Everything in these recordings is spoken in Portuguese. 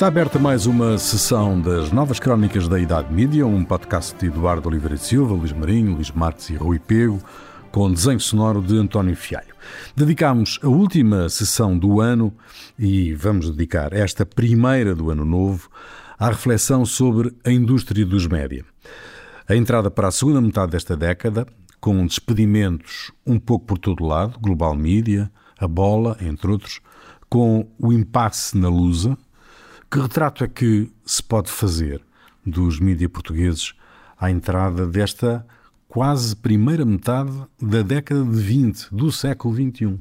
Está aberta mais uma sessão das Novas Crónicas da Idade Mídia, um podcast de Eduardo Oliveira de Silva, Luís Marinho, Luís Marques e Rui Pego, com desenho sonoro de António Fialho. Dedicámos a última sessão do ano e vamos dedicar esta primeira do ano novo à reflexão sobre a indústria dos média. A entrada para a segunda metade desta década, com despedimentos um pouco por todo lado, Global Media, a Bola, entre outros, com o impasse na Lusa, que retrato é que se pode fazer dos mídia portugueses à entrada desta quase primeira metade da década de 20, do século XXI?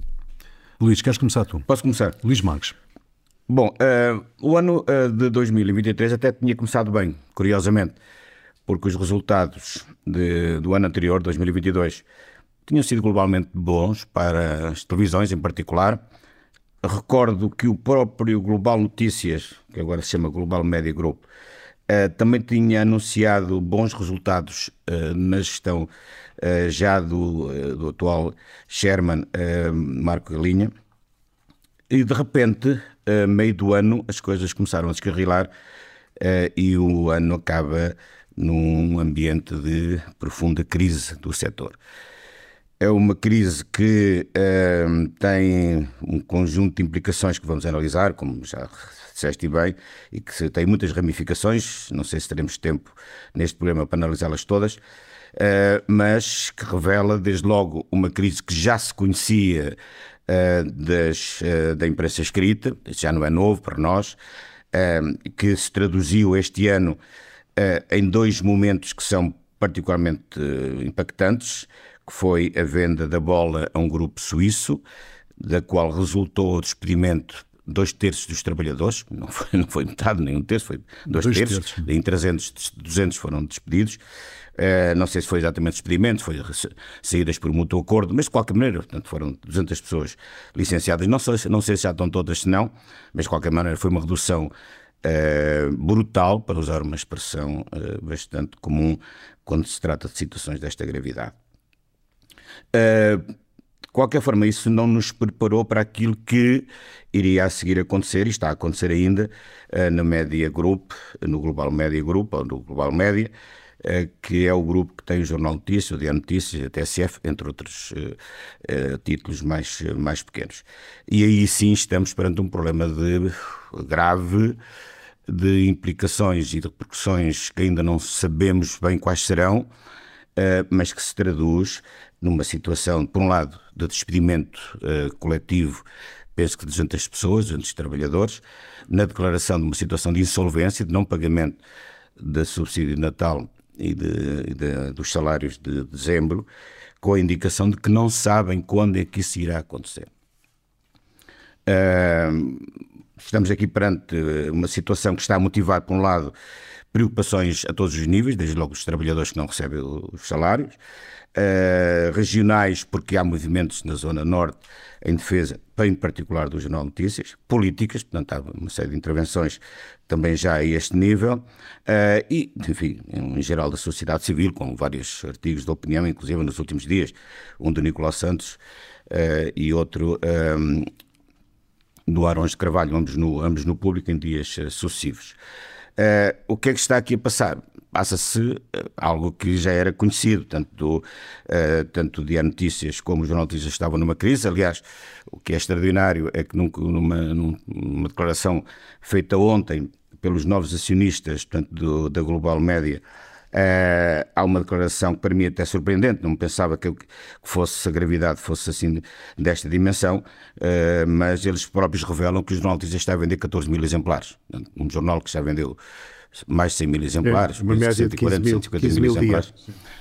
Luís, queres começar tu? Posso começar? Luís Marques. Bom, uh, o ano uh, de 2023 até tinha começado bem, curiosamente, porque os resultados de, do ano anterior, 2022, tinham sido globalmente bons para as televisões em particular Recordo que o próprio Global Notícias, que agora se chama Global Media Group, uh, também tinha anunciado bons resultados uh, na gestão uh, já do, do, atual Sherman Marco Galinha. E de repente, a meio do ano, as coisas começaram a descarrilar e o ano acaba num ambiente de profunda crise do setor. É uma crise que tem um conjunto de implicações que vamos analisar, como já disseste bem, e que tem muitas ramificações. Não sei se teremos tempo neste programa para analisá-las todas, uh, mas que revela, desde logo, uma crise que já se conhecia uh, das, da imprensa escrita, já não é novo para nós, que se traduziu este ano em dois momentos que são particularmente impactantes que foi a venda da bola a um grupo suíço, da qual resultou o despedimento dois terços dos trabalhadores, não foi, não foi metade nem um terço, foi dois, dois terços, terços. em 300, 200 foram despedidos. Uh, não sei se foi exatamente despedimento, foi saídas por mútuo acordo, mas de qualquer maneira, portanto, foram 200 pessoas licenciadas. Não sei, não sei se já estão todas, se não, mas de qualquer maneira foi uma redução uh, brutal, para usar uma expressão uh, bastante comum quando se trata de situações desta gravidade. Uh, de qualquer forma, isso não nos preparou para aquilo que iria a seguir acontecer e está a acontecer ainda uh, na Media Group, no Global Media Group, ou no Global Media, uh, que é o grupo que tem o Jornal Notícias, o Dia Notícias, a TSF, entre outros uh, títulos mais, mais pequenos. E aí sim estamos perante um problema de grave de implicações e de repercussões que ainda não sabemos bem quais serão, mas que se traduz numa situação, por um lado, de despedimento uh, coletivo, penso que de 200 pessoas, 200 trabalhadores, na declaração de uma situação de insolvência, de não pagamento da subsídio de Natal e, de, de, dos salários de dezembro, com a indicação de que não sabem quando é que isso irá acontecer. Uh, estamos aqui perante uma situação que está a motivar, por um lado, preocupações a todos os níveis, desde logo os trabalhadores que não recebem os salários, uh, regionais, porque há movimentos na Zona Norte em defesa, em particular do Jornal Notícias, políticas, portanto há uma série de intervenções também já a este nível, uh, e, enfim, em geral da sociedade civil, com vários artigos de opinião, inclusive nos últimos dias, um do Nicolau Santos uh, e outro um, do Arões de Carvalho, ambos no, ambos no público em dias sucessivos. Uh, o que é que está aqui a passar? Passa-se eh, algo que já era conhecido, tanto do, uh, tanto Dia Notícias como o Jornal Notícias estavam numa crise. Aliás, o que é extraordinário é que numa, numa declaração feita ontem pelos novos acionistas portanto, do, da Global Média, Uh, há uma declaração que para mim é até surpreendente, não pensava que, fosse a gravidade fosse assim desta dimensão, uh, mas eles próprios revelam que o jornal está a vender 14 mil exemplares. Um jornal que já vendeu mais de 100 mil exemplares, é, uma média de 15 mil, 150 15 mil, mil exemplares.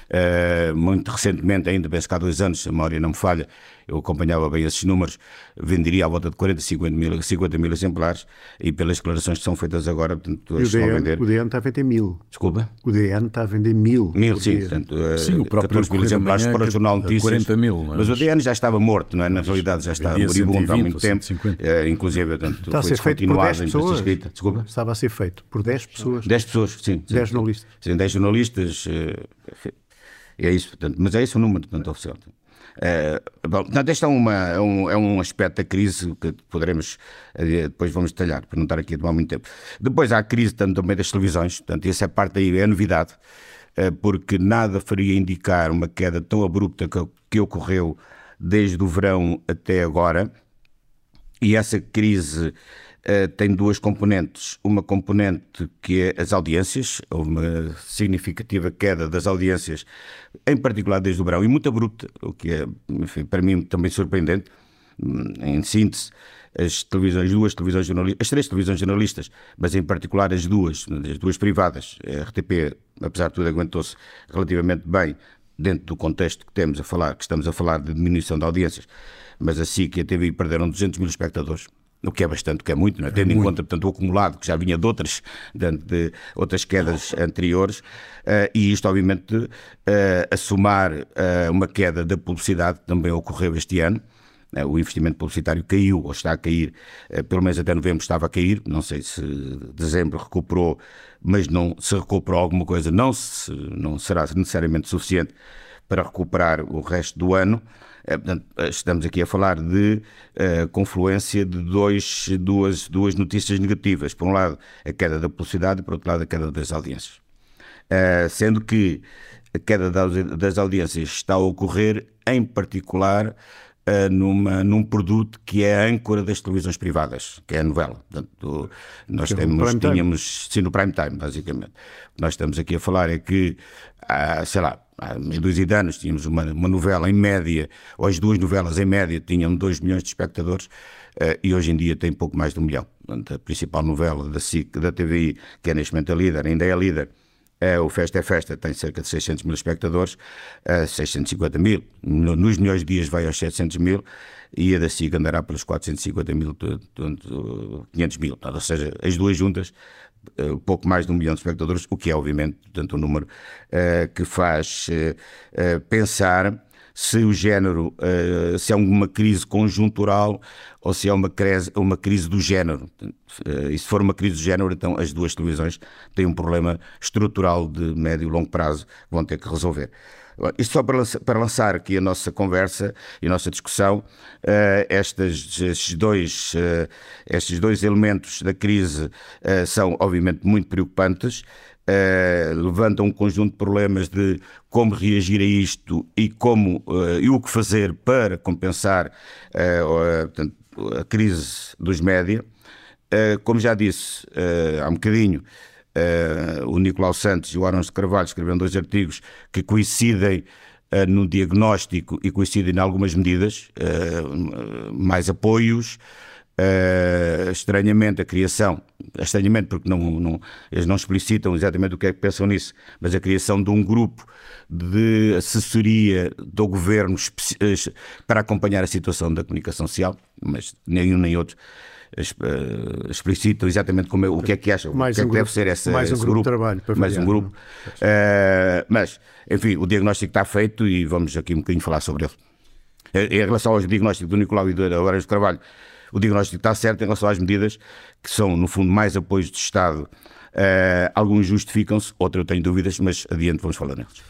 Uh, muito recentemente, ainda penso que há dois anos, a memória não me falha, eu acompanhava bem esses números, venderia à volta de 40, 50 mil, 50 mil exemplares e pelas declarações que são feitas agora, portanto, o DN, vender... o DN está a vender mil. Desculpa? O DN está a vender mil. Mil, sim. Portanto, uh, sim, o próprio 14 mil exemplares para o Jornal Notícias. 40 mil, mas... mas o DN já estava morto, não é? Na realidade já está moribundo há muito tempo. Uh, inclusive, portanto, está a ser feito por 10 pessoas. Desculpa? Estava a ser feito por 10 pessoas. 10 pessoas, sim. 10 jornalistas. Sim, 10 jornalistas. Uh, é isso, portanto, mas é esse o número portanto, oficial. É, bom, portanto, este é, uma, é, um, é um aspecto da crise que poderemos, eh, depois vamos detalhar, para não estar aqui a tomar muito tempo. Depois há a crise também das televisões, portanto, essa é parte aí, é novidade, porque nada faria indicar uma queda tão abrupta que, que ocorreu desde o verão até agora, e essa crise eh, tem duas componentes. Uma componente que é as audiências, houve uma significativa queda das audiências, em particular desde o verão, e muito abrupta, o que é, enfim, para mim também surpreendente. Hum, em síntese, as televisões, duas televisões jornalistas, as três televisões jornalistas, mas em particular as duas, as duas privadas, a RTP, apesar de tudo, aguentou-se relativamente bem dentro do contexto que temos a falar, que estamos a falar de diminuição de audiências, mas a SIC e a TV perderam 200 mil espectadores o que é bastante, o que é muito, é? tendo é em conta portanto, o acumulado que já vinha de outras, de, de outras quedas anteriores, uh, e isto, obviamente, uh, a somar uh, uma queda da publicidade que também ocorreu este ano. O investimento publicitário caiu, ou está a cair, pelo menos até novembro estava a cair, não sei se dezembro recuperou, mas não se recuperou alguma coisa, não, se, não será necessariamente suficiente para recuperar o resto do ano. É, estamos aqui a falar de uh, confluência de dois, duas, duas notícias negativas. Por um lado, a queda da publicidade e, por outro lado, a queda das audiências. Uh, sendo que a queda das audiências está a ocorrer, em particular, numa, num produto que é a âncora das televisões privadas, que é a novela. Portanto, nós temos, tínhamos, sim, no prime time, basicamente. Nós estamos aqui a falar é que, sei lá, há meia dúzia de anos tínhamos uma, uma, novela em média, ou as duas novelas em média tinham 2 milhões de espectadores uh, e hoje em dia tem pouco mais de um milhão. Portanto, a principal novela da SIC, da TVI, que é neste momento a líder, ainda é a líder, é, o Festa é Festa tem cerca de 600 mil espectadores, uh, 650 mil, no, nos melhores dias vai aos 700 mil e a da SIC andará pelos 450 mil, 500 mil. Ou seja, as duas juntas uh, pouco mais de um milhão de espectadores, o que é, obviamente, portanto, um número uh, que faz pensar se o género, se é uma crise conjuntural ou se é uma crise, uma crise do género. E se for uma crise do género, então as duas televisões têm um problema estrutural de médio e longo prazo que vão ter que resolver. Isto só para lançar, para lançar aqui a nossa conversa e a nossa discussão, uh, estes, estes, dois, uh, estes dois elementos da crise uh, são, obviamente, muito preocupantes. Levantam um conjunto de problemas de como reagir a isto e como e o que fazer para compensar portanto, a crise dos média. como já disse há um bocadinho, o Nicolau Santos e o Arons de Carvalho escreveram dois artigos que coincidem no diagnóstico e coincidem em algumas medidas, mais apoios, estranhamente a criação, estranhamente porque não, não, eles não explicitam exatamente o que é que pensam nisso, mas a criação de um grupo de assessoria do governo para acompanhar a situação da comunicação social, mas nem um nem outro uh, explicitam exatamente como é, o que é que acham, mais o que é que deve ser essa, mais um esse grupo, grupo, de trabalho para mais um grupo. Uh, mas, enfim, o diagnóstico está feito e vamos aqui um bocadinho falar sobre ele. Em relação ao diagnóstico do Nicolau e do Horário de Carvalho, o diagnóstico está certo em relação às medidas que são, no fundo, mais apoios do Estado. Uh, alguns justificam-se, outros eu tenho dúvidas, mas adiante vamos falar neles.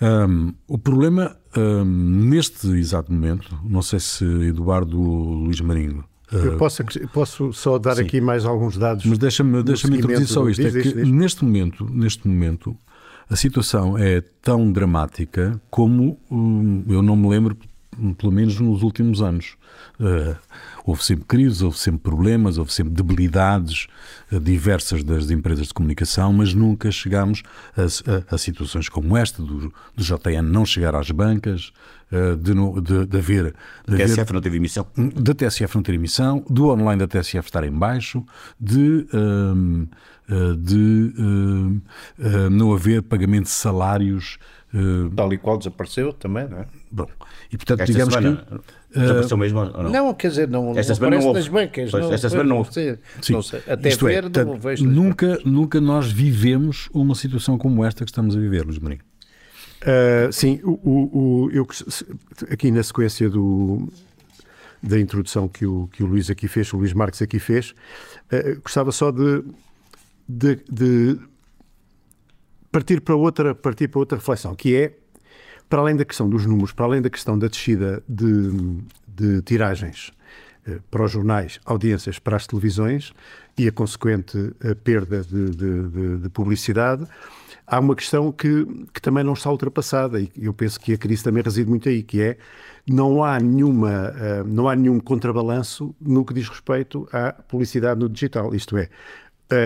Um, o problema, um, neste exato momento, não sei se Eduardo Luís Marinho eu posso, posso só dar Sim. aqui mais alguns dados. Mas deixa-me deixa introduzir só isto. Diz, é que diz, neste momento, neste momento, a situação é tão dramática como hum, eu não me lembro, pelo menos nos últimos anos. Uh, houve sempre crises, houve sempre problemas, houve sempre debilidades uh, diversas das empresas de comunicação, mas nunca chegámos a, a, a situações como esta, do, do JN não chegar às bancas, uh, de, de, de haver. Da TSF não teve emissão? Da TSF não ter emissão, do online da TSF estar em baixo, de. Ehm, de não haver pagamento de salários Uh, Tal e qual desapareceu também, não é? Bom, e portanto, Esta digamos semana, que. Uh, desapareceu mesmo ou não? Não, quer dizer, não, esta não semana não houve. nas bancas. Pois, não, esta semana não houve. Sim, não sei, até Isto ver, é, não vejo. Nunca, nunca nós vivemos uma situação como esta que estamos a viver, Luís Marinho. Uh, sim, o, o, o, eu, aqui na sequência do, da introdução que o, que o Luís aqui fez, o Luís Marques aqui fez, uh, gostava só de, de, de partir para outra, partir para outra reflexão, que é, para além da questão dos números, para além da questão da descida de, de tiragens eh, para os jornais, audiências para as televisões e a consequente a eh, perda de, de, de, publicidade, há uma questão que, que também não está ultrapassada e eu penso que a crise também reside muito aí, que é não há nenhuma, eh, não há nenhum contrabalanço no que diz respeito à publicidade no digital, isto é,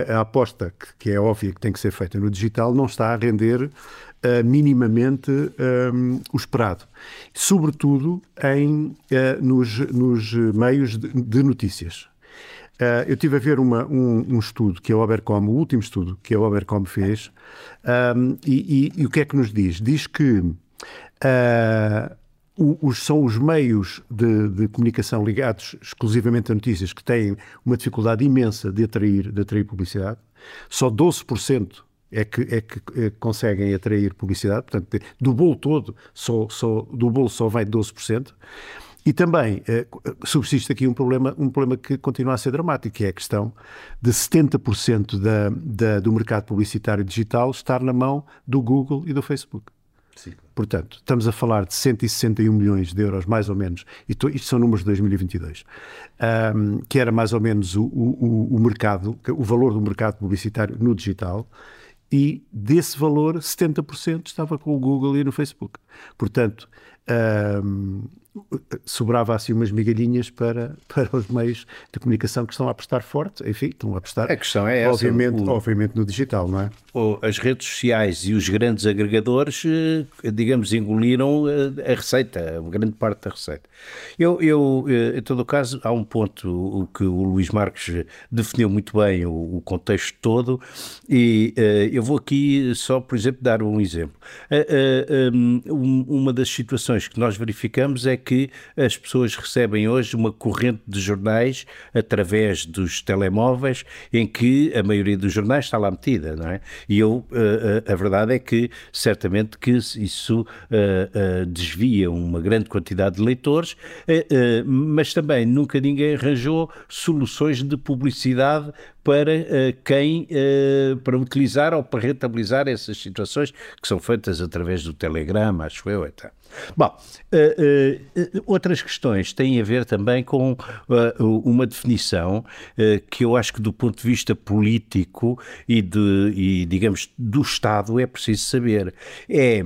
a, aposta que, é óbvia que tem que ser feita no digital não está a render uh, minimamente um, o esperado. Sobretudo em, uh, nos, nos meios de, de notícias. Uh, eu tive a ver uma, um, um, estudo que a Obercom, o último estudo que a Obercom fez, um, e, e, e, o que é que nos diz? Diz que os, são os meios de, de, comunicação ligados exclusivamente a notícias que têm uma dificuldade imensa de atrair, de atrair publicidade. Só 12% é que, é que é, conseguem atrair publicidade, portanto, do bolo todo, só, só, do bolo só vai 12%. E também eh, subsiste aqui um problema, um problema que continua a ser dramático, que é a questão de 70% da, da, do mercado publicitário digital estar na mão do Google e do Facebook. Sim. Portanto, estamos a falar de 161 milhões de euros, mais ou menos, e isto são números de 2022, um, que era mais ou menos o, o, o mercado, o valor do mercado publicitário no digital, e desse valor, 70% estava com o Google e no Facebook. Portanto, sobrava assim umas migalhinhas para, para os meios de comunicação que estão a apostar forte, enfim, estão a apostar. A questão é essa. Obviamente, o, obviamente no digital, não é? As redes sociais e os grandes agregadores, eh, digamos, engoliram eh, a receita, uma grande parte da receita. Eu, eu eh, em todo o caso, há um ponto que o Luís Marques definiu muito bem o, contexto todo e eu vou aqui só, por exemplo, dar um exemplo. Uma das situações que nós verificamos é que as pessoas recebem hoje uma corrente de jornais através dos telemóveis, em que a maioria dos jornais está lá metida, não é? E eu, eh, eh, a verdade é que certamente que isso eh, desvia uma grande quantidade de leitores, mas também nunca ninguém arranjou soluções de publicidade para uh, quem, uh, para utilizar ou para rentabilizar essas situações que são feitas através do Telegram, acho eu, então. Bom, uh, outras questões têm a ver também com uma definição que eu acho que do ponto de vista político e, de, e digamos, do Estado é preciso saber. É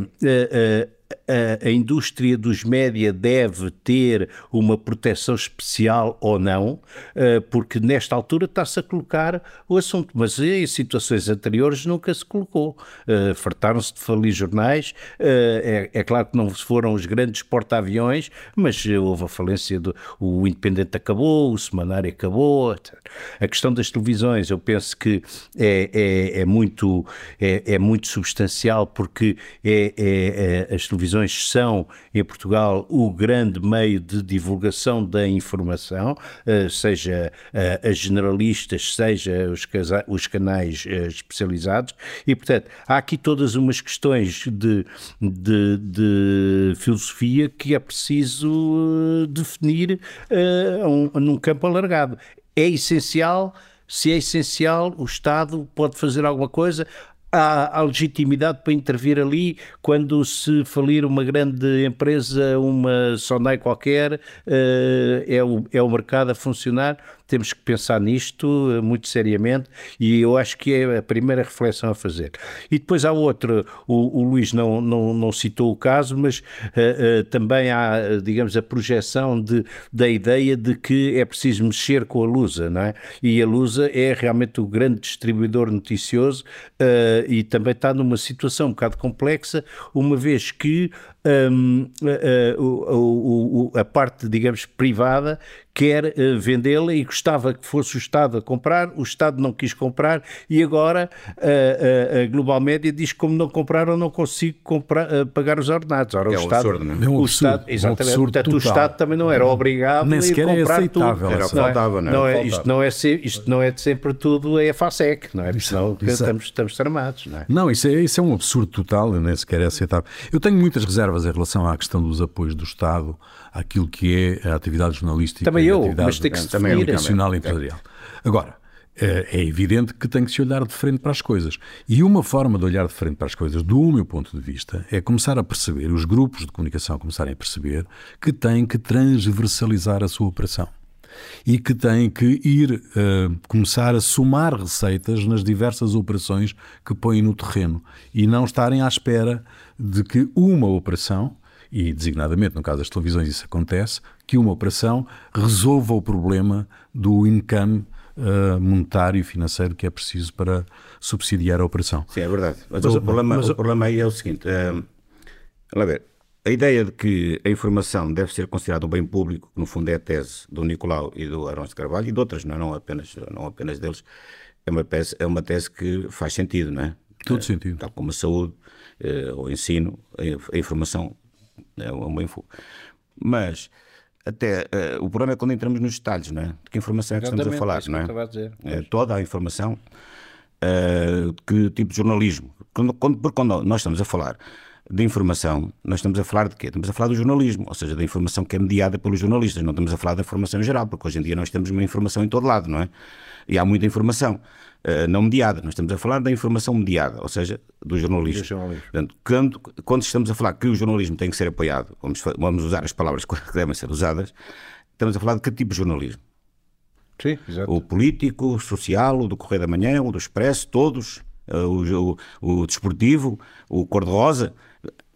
a, a, indústria dos média deve ter uma proteção especial ou não, eh, porque nesta altura está-se a colocar o assunto, mas em situações anteriores nunca se colocou. Uh, Fartaram-se de falir jornais, uh, é, é, claro que não foram os grandes porta-aviões, mas houve a falência do o Independente acabou, o Semanário acabou. A questão das televisões, eu penso que é, é, é muito, é, é, muito substancial, porque é, é, é as televisões são, em Portugal, o grande meio de divulgação da informação, eh, seja eh, as generalistas, seja os, os canais eh, especializados, e, portanto, há aqui todas umas questões de, de, de filosofia que é preciso definir num campo alargado. É essencial se é essencial, o Estado pode fazer alguma coisa. Há, há, legitimidade para intervir ali quando se falir uma grande empresa, uma Sonai qualquer, é, o, é o mercado a funcionar temos que pensar nisto eh, muito seriamente e eu acho que é a primeira reflexão a fazer. E depois há outra, o, o Luís não, não, não citou o caso, mas uh, uh, também há, digamos, a projeção de, da ideia de que é preciso mexer com a Lusa, não é? E a Lusa é realmente o grande distribuidor noticioso e também está numa situação um bocado complexa, uma vez que um, a, a, a, a, parte, digamos, privada quer uh, vendê-la e gostava que fosse o Estado a comprar, o Estado não quis comprar e agora uh, uh, a Global Média diz que como não compraram não consigo comprar, pagar os ordenados. Ora, é o um Estado, absurdo, não é? um o absurdo, Estado, exatamente, um portanto, o Estado também não era obrigado Nem sequer a comprar é aceitável. tudo. Era faltava, não, não é? Isto não é, isto não é de sempre tudo é a FASEC, não é? Porque senão estamos, estamos tramados, não é? Não, isso é, isso é um absurdo total, nem sequer é aceitável. Eu tenho muitas reservas em relação à questão dos apoios do Estado àquilo que é a atividade jornalística Também e eu, atividade mas tem que se também é definir. nacional e empresarial. Agora, é é evidente que tem que se olhar de frente para as coisas. E uma forma de olhar de frente para as coisas, do meu ponto de vista, é começar a perceber, os grupos de comunicação começarem a perceber, que têm que transversalizar a sua operação. E que têm que ir uh, começar a somar receitas nas diversas operações que põem no terreno e não estarem à espera de que uma operação, e designadamente no caso das televisões isso acontece, que uma operação resolva o problema do income uh, monetário e financeiro que é preciso para subsidiar a operação. Sim, é verdade. Mas, mas o, problema, mas... o problema aí é o seguinte: uh, ver, a ideia de que a informação deve ser considerada um bem público, que no fundo é a tese do Nicolau e do Arões de Carvalho e de outras, não, é? não, apenas, não apenas deles, é uma, tese, é uma tese que faz sentido, não é? Todo sentido. Tal como a saúde, o ensino, a, informação é um bem público. Mas até uh, o problema é quando entramos nos detalhes, não é? De que informação é que estamos a falar, é não é? A dizer. É, toda a informação, uh, que tipo de jornalismo. Quando, quando, porque quando nós estamos a falar de informação, nós estamos a falar de quê? Estamos a falar do jornalismo, ou seja, da informação que é mediada pelos jornalistas, não estamos a falar da informação em geral, porque hoje em dia nós temos uma informação em todo lado, não é? E há muita informação. Uh, não mediada, nós estamos a falar da informação mediada, ou seja, do jornalismo. Do jornalismo. Portanto, quando, quando, estamos a falar que o jornalismo tem que ser apoiado, vamos, vamos usar as palavras que devem ser usadas, estamos a falar de que tipo de jornalismo? Sim, exato. O político, o social, o do Correio da Manhã, o do Expresso, todos, uh, o, o, o desportivo, o cor-de-rosa.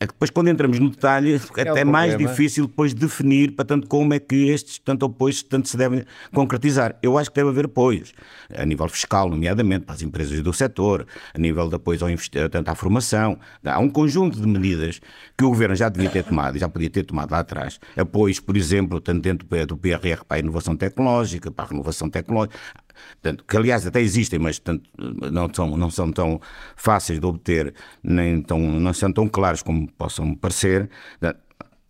É que depois, quando entramos no detalhe, é até mais difícil depois definir, portanto, como é que estes tanto apoios tanto se devem concretizar. Eu acho que deve haver apoios, a nível fiscal, nomeadamente, para as empresas do setor, a nível de apoios ao tanto à formação. Há um conjunto de medidas que o Governo já devia ter tomado, e já podia ter tomado lá atrás. Apoios, por exemplo, tanto dentro do PRR para a inovação tecnológica, para a renovação tecnológica, Portanto, que aliás até existem, mas portanto, não, são, não são tão fáceis de obter, nem tão, não são tão claros como possam parecer.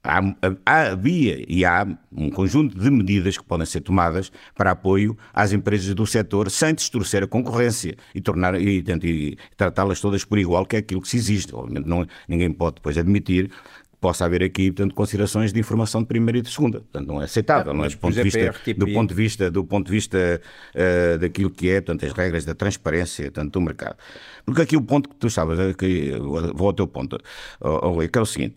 Há, há, havia e há um conjunto de medidas que podem ser tomadas para apoio às empresas do setor sem distorcer a concorrência e, tornar, e, e tratá-las todas por igual, que é aquilo que se existe. Obviamente não, ninguém pode depois admitir possa haver aqui, portanto, considerações de informação de primeira e de segunda. Portanto, não é aceitável, não é? Do ponto, de vista, do ponto de vista, do ponto de vista uh, daquilo que é, portanto, as regras da transparência, tanto do mercado. Porque aqui o ponto que tu estavas, que vou ao teu ponto, oh, que é o seguinte,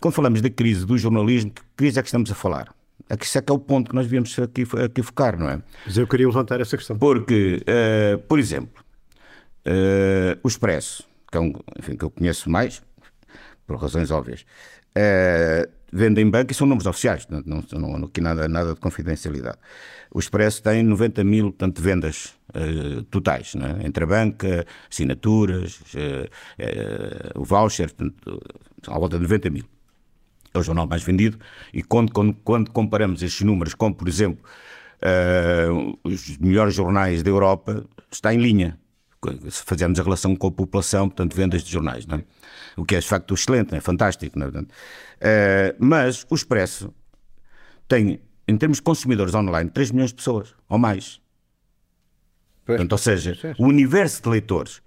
quando falamos da crise do jornalismo, que crise é que estamos a falar? Aqui, isso é que é o ponto que nós devíamos aqui, aqui focar, não é? Mas eu queria levantar essa questão. Porque, uh, por exemplo, uh, o Expresso, que é um, enfim, que eu conheço mais, por razões óbvias, uh, vendem banco e são números oficiais, não, não, não, aqui nada, nada de confidencialidade. O Expresso tem 90 mil portanto, vendas uh, totais, é? entre a banca, assinaturas, uh, o voucher, portanto, à volta de 90 mil. É o jornal mais vendido e quando, quando, quando comparamos estes números com, por exemplo, os melhores jornais da Europa, está em linha. Se fazermos a relação com a população, portanto, vendas de jornais, não é? O que é de facto excelente, é fantástico. É? Uh, mas o Expresso tem, em termos de consumidores online, 3 milhões de pessoas ou mais. Portanto, ou seja, o universo de leitores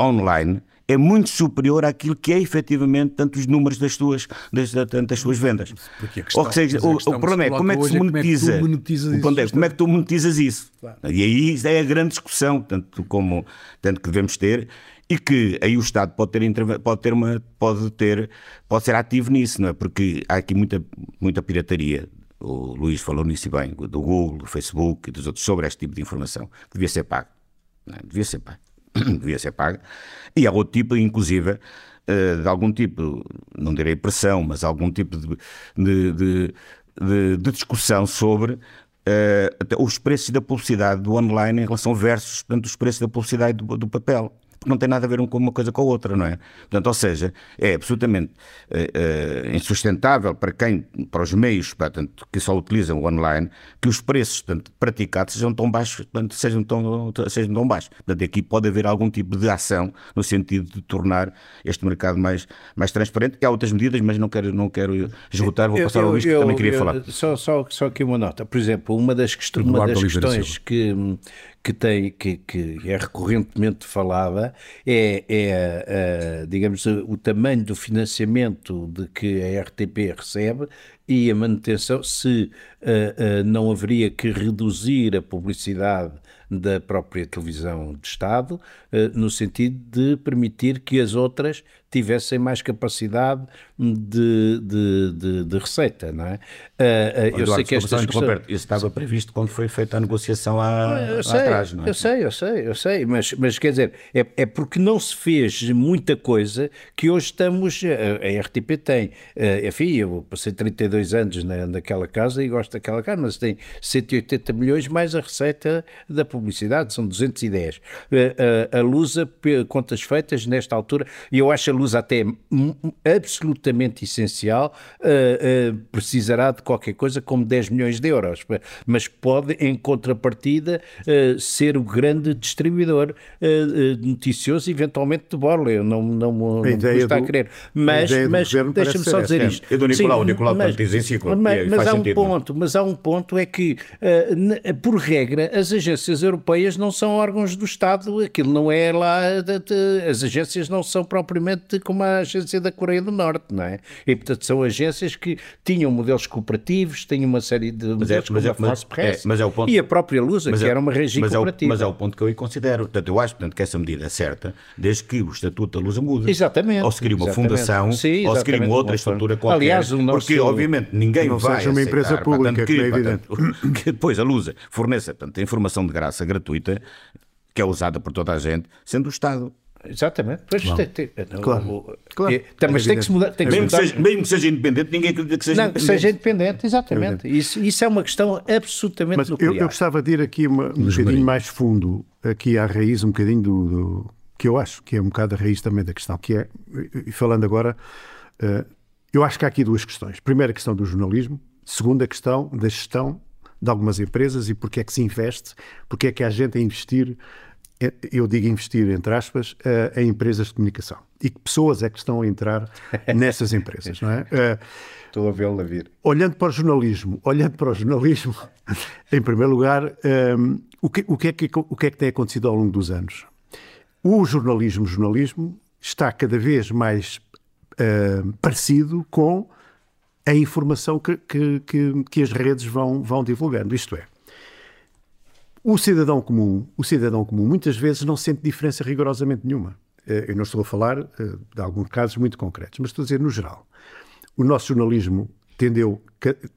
online é muito superior àquilo que é efetivamente tanto os números das tuas, das, das tuas vendas. Questão, Ou seja, o, o, problema é como é que se monetiza. É que tu o ponto é, como é que tu monetizas isso? Claro. E aí é a grande discussão, tanto, como, tanto que devemos ter e que aí o Estado pode ter, pode ter uma pode ter pode ser ativo nisso, não é? Porque há aqui muita muita pirataria. O Luís falou nisso bem, do Google, do Facebook e dos outros sobre este tipo de informação que devia ser pago. É? Devia ser pago. devia ser pago. E há outro tipo, inclusive, eh, de algum tipo, não direi pressão, mas algum tipo de, de, de, de discussão sobre uh, os preços da publicidade do online em relação versus portanto, os preços da publicidade do, do papel porque não tem nada a ver uma coisa com a outra, não é? Portanto, ou seja, é absolutamente uh, uh, insustentável para quem, para os meios portanto, que só utilizam o online, que os preços portanto, praticados sejam tão baixos, portanto, sejam tão, sejam tão baixos. Portanto, aqui pode haver algum tipo de ação no sentido de tornar este mercado mais, mais transparente. Há outras medidas, mas não quero, não quero esgotar, vou passar ao Luís que também queria eu, falar. Só, só, só aqui uma nota. Por exemplo, uma das, quest uma das questões que que, tem, que, que é recorrentemente falada é, é digamos, o tamanho do financiamento de que a RTP recebe e a manutenção, se uh, uh, não haveria que reduzir a publicidade da própria televisão de Estado, no sentido de permitir que as outras tivessem mais capacidade de, de, de, de receita, não é? Uh, eu sei que estas questão... Roberto, isso estava previsto quando foi feita a negociação há, atrás, não é? Eu sei, eu sei, eu sei, mas, mas quer dizer, é, é porque não se fez muita coisa que hoje estamos, a, a RTP tem, uh, enfim, eu passei 32 anos na, naquela casa e gosto daquela casa, mas tem 180 milhões mais a receita da publicidade, são 210. Uh, uh, a Lusa, contas feitas nesta altura, e eu acho a luz até absolutamente essencial, uh, uh, precisará de qualquer coisa como 10 milhões de euros, mas pode, em contrapartida, uh, ser o grande distribuidor noticioso, eventualmente de bola. Eu não, não, não me custa a querer. Mas, mas deixa-me só dizer isto. Eu do Nicolau, Sim, o Nicolau mas, diz em ciclo. Mas, mas há um sentido, ponto, mas há um ponto é que, por regra, as agências europeias não são órgãos do Estado, aquilo não é lá, as agências não são propriamente como a agência da Coreia do Norte, não é? E, portanto, são agências que tinham modelos cooperativos, têm uma série de mas é, modelos mas como é, a mas, Press, é, mas é o ponto, e a própria Lusa, que é, era uma região cooperativa. É o, mas é o ponto que eu considero. Portanto, eu acho portanto, que essa medida é certa, desde que o Estatuto da Lusa mude. Exatamente. Ou se cria uma exatamente. fundação, Sim, ou se cria uma outra estrutura qualquer. Aliás, o nosso... Porque, obviamente, ninguém não vai seja uma aceitar, empresa pública, que, é evidente. que depois a Lusa forneça portanto, informação de graça gratuita, que é usada por toda a gente, sendo o Estado Exatamente. Pois tem, tem, claro. claro. É, mas tem que se mudar. Tem que mesmo, mudar. Que seja, mesmo que seja independente, ninguém acredita que seja não, independente. seja independente, exatamente. É isso, isso é uma questão absolutamente mas eu, eu, gostava de ir aqui uma, um bocadinho mais fundo, aqui à raiz, um bocadinho do, do, que eu acho que é um bocado a raiz também da questão, que é, e falando agora, uh, eu acho que há aqui duas questões. Primeira questão do jornalismo, segunda questão da gestão de algumas empresas e porque é que se investe, porque é que há gente a investir eu digo investir, entre aspas, uh, em empresas de comunicação. E que pessoas é que estão a entrar nessas empresas, não é? Uh, Estou a vê-la vir. Olhando para o jornalismo, olhando para o jornalismo, em primeiro lugar, um, o, que, o, que é que, o que é que tem acontecido ao longo dos anos? O jornalismo, jornalismo está cada vez mais uh, parecido com a informação que, que, que, que as redes vão, vão divulgando. Isto é, o cidadão comum, o cidadão comum muitas vezes não sente diferença rigorosamente nenhuma. Eh, eu não estou a falar eh, de alguns casos muito concretos, mas estou a dizer no geral. O nosso jornalismo tendeu,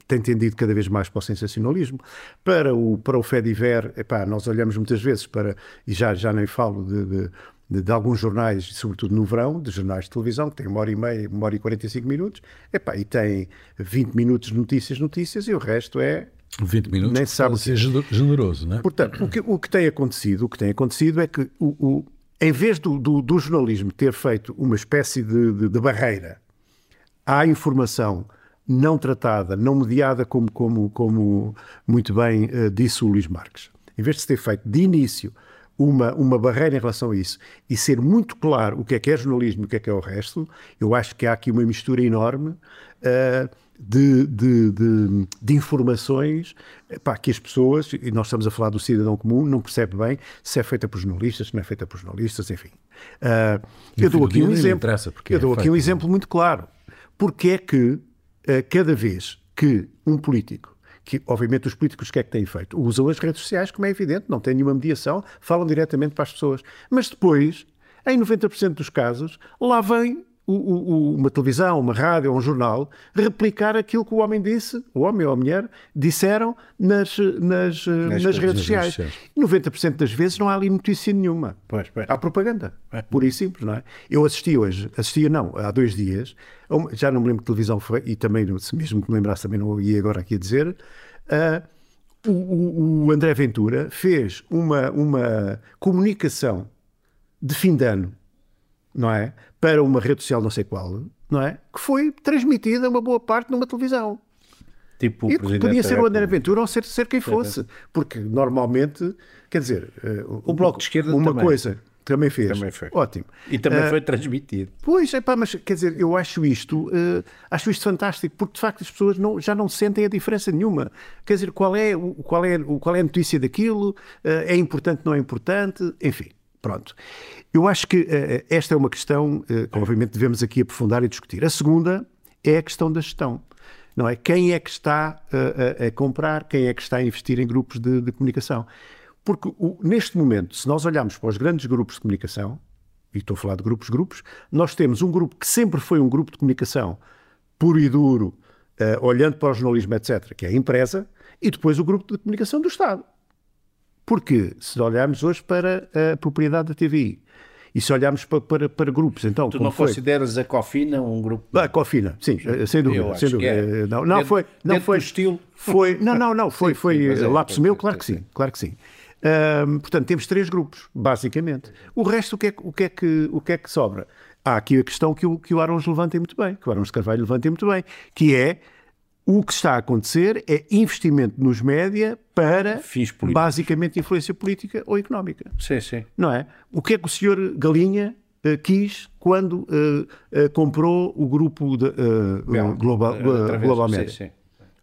tem tendido cada vez mais para o sensacionalismo. Para o, para o Fediver, epá, nós olhamos muitas vezes para, e já, já nem falo de, de de, de, alguns jornais, sobretudo no verão, de jornais de televisão, que têm uma hora e meia, uma hora e 45 minutos, epá, e tem 20 minutos de notícias, notícias, e o resto é 20 minutos nem sabe ser generoso, não é? Portanto, o que, o que tem acontecido, o que tem acontecido é que o, o em vez do, do, do, jornalismo ter feito uma espécie de, de, de, barreira à informação não tratada, não mediada, como, como, como muito bem uh, disse o Luís Marques, em vez de se ter feito de início uma, uma barreira em relação a isso e ser muito claro o que é que é jornalismo e o que é que é o resto, eu acho que há aqui uma mistura enorme uh, de, de, de, de informações pá, que as pessoas, e nós estamos a falar do cidadão comum, não percebe bem se é feita por jornalistas, se não é feita por jornalistas, enfim. Uh, eu dou aqui um exemplo. Eu dou é aqui um exemplo muito claro. Porque é que uh, cada vez que um político que obviamente os políticos o que é que têm feito? Usam as redes sociais, como é evidente, não têm nenhuma mediação, falam diretamente para as pessoas. Mas depois, em 90% dos casos, lá vem o, o, uma televisão, uma rádio ou um jornal replicar aquilo que o homem disse, o homem ou a mulher, disseram nas, nas, nas, nas redes sociais. sociais. 90% das vezes não há ali notícia nenhuma. Pois, pois. Há propaganda. É. Pura e simples, não é? Eu assisti hoje, assistia não, há dois dias, já não me lembro que televisão foi, e também, se mesmo que me lembrasse, também não ia agora aqui a dizer, uh, o, o André Ventura fez uma, uma comunicação de fim de ano não é? Para uma rede social não sei qual, não é? Que foi transmitida uma boa parte numa televisão. Tipo e podia ser o André Ventura ou ser, ser quem fosse. Porque normalmente, quer dizer, o Bloco de Esquerda uma também. coisa também fez. Também foi. Ótimo. E também uh, foi transmitido. Pois, é pá, mas quer dizer, eu acho isto, uh, acho isto fantástico, porque de facto as pessoas não, já não sentem a diferença nenhuma. Quer dizer, qual é, qual é, qual é a notícia daquilo? Uh, é importante, não é importante? Enfim. Pronto. Eu acho que uh, esta é uma questão uh, que, obviamente, devemos aqui aprofundar e discutir. A segunda é a questão da gestão. Não é? Quem é que está uh, a, a, comprar, quem é que está a investir em grupos de, de comunicação? Porque o, neste momento, se nós olharmos para os grandes grupos de comunicação, e estou a falar de grupos, grupos, nós temos um grupo que sempre foi um grupo de comunicação puro e duro, olhando para o jornalismo, etc., que é a empresa, e depois o grupo de comunicação do Estado. Porque se olharmos hoje para a propriedade da TVI e se olharmos para, para, para grupos, então. Tu não foi? consideras a Cofina um grupo. A Cofina, sim, eh, sem dúvida. Sem dúvida. É. Não, não foi. Não foi estilo. Foi, não, não, não, foi, sim, foi sim, é, lápis meu, claro que sim, claro que sim. Portanto, temos três grupos, basicamente. O resto, o que é, o que, é que, o que, é que sobra? Há aqui a questão que o, que o Arons levanta muito bem, que o Arons Carvalho levanta muito bem, que é o que está a acontecer é investimento nos média para basicamente influência política ou económica. Sim, sim. Não é? O que é que o senhor Galinha uh, quis quando uh, uh, comprou o grupo de, global, global Média? Sim, sim.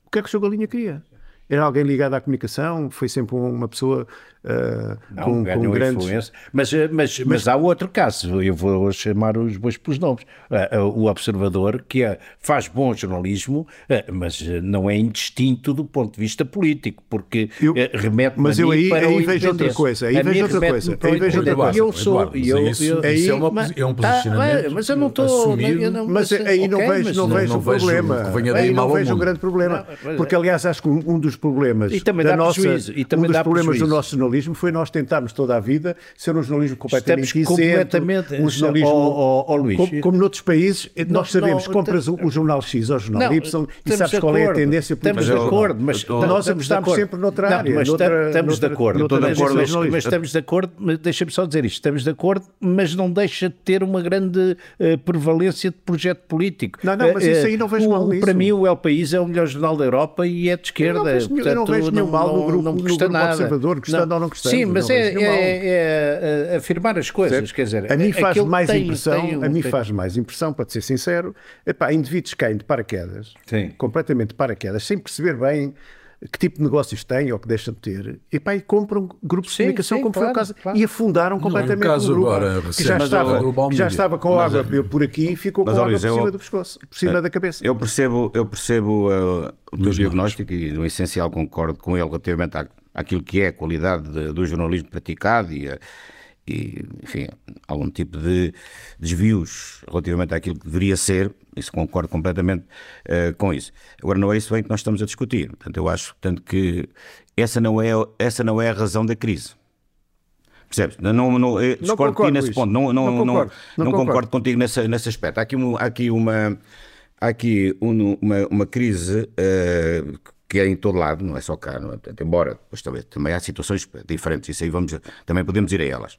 O que é que o senhor Galinha queria? Era alguém ligado à comunicação? Foi sempre uma pessoa uh, não, com, com grandes... Influência. Mas, eh, mas, mas, mas, há outro caso, eu vou chamar os bois pelos nomes. Uh, o Observador, que é, faz bom jornalismo, uh, mas não é indistinto do ponto de vista político, porque eu, remete Mas eu aí, aí vejo outra coisa. Aí vejo outra coisa. Aí vejo outra coisa. Eu sou... isso, aí, isso é, uma, é um tá, posicionamento Mas eu não estou... Mas aí não vejo, não vejo o problema. Aí não vejo um grande problema. Porque, aliás, acho que um dos problemas da nossa... Um dos problemas do nosso jornalismo foi nós tentarmos toda a vida ser um jornalismo completamente Estamos completamente um jornalismo oh, oh, oh, Luís, como, como noutros países não, nós sabemos não, compras o, o, jornal X ou o jornal não, Y e sabes qual é a tendência política. Estamos de acordo, mas nós apostamos sempre noutra área. Mas estamos de acordo, mas estamos de acordo, deixa-me só dizer isto, estamos de acordo, mas não deixa de ter uma grande uh, prevalência de projeto político. Não, não, mas isso aí não vejo mal Para mim o El País é o melhor jornal da Europa e é de esquerda. Eu não vejo nenhum mal no grupo observador, gostando ou não gostando. Sim, mas é, é, é, é, afirmar as coisas, certo. quer dizer... A mim faz mais tem, impressão, tem, a mim tem... faz mais impressão, para ser sincero, epá, indivíduos caem de paraquedas, Sim. completamente de paraquedas, sem perceber bem que tipo de negócios têm ou que deixam de ter, e, pá, e compram grupos sim, de comunicação, sim, como claro, foi o caso, claro. e afundaram completamente não, caso grupo, agora, que, já estava, que já estava com mas, água é- por aqui e ficou com água por cima eu, do pescoço, por cima é, da cabeça. Eu percebo, eu percebo uh, o teu diagnóstico e no essencial concordo com ele relativamente à aquilo que é a qualidade de, do jornalismo praticado e, e, enfim, algum tipo de desvios relativamente àquilo que deveria ser, isso concordo completamente uh, com isso. Agora, não é isso bem que nós estamos a discutir. Portanto, eu acho portanto, que essa não, é, essa não é a razão da crise. Percebes? Não, não, não, discordo concordo, nesse ponto. Não, não, não, concordo, não, não concordo. concordo contigo nesse, nesse aspecto. Há aqui, um, há aqui uma. Há aqui uma, uma crise uh, que é em todo lado, não é só cá, não é? Portanto, embora depois também, também há situações diferentes, isso aí vamos, também podemos ir a elas.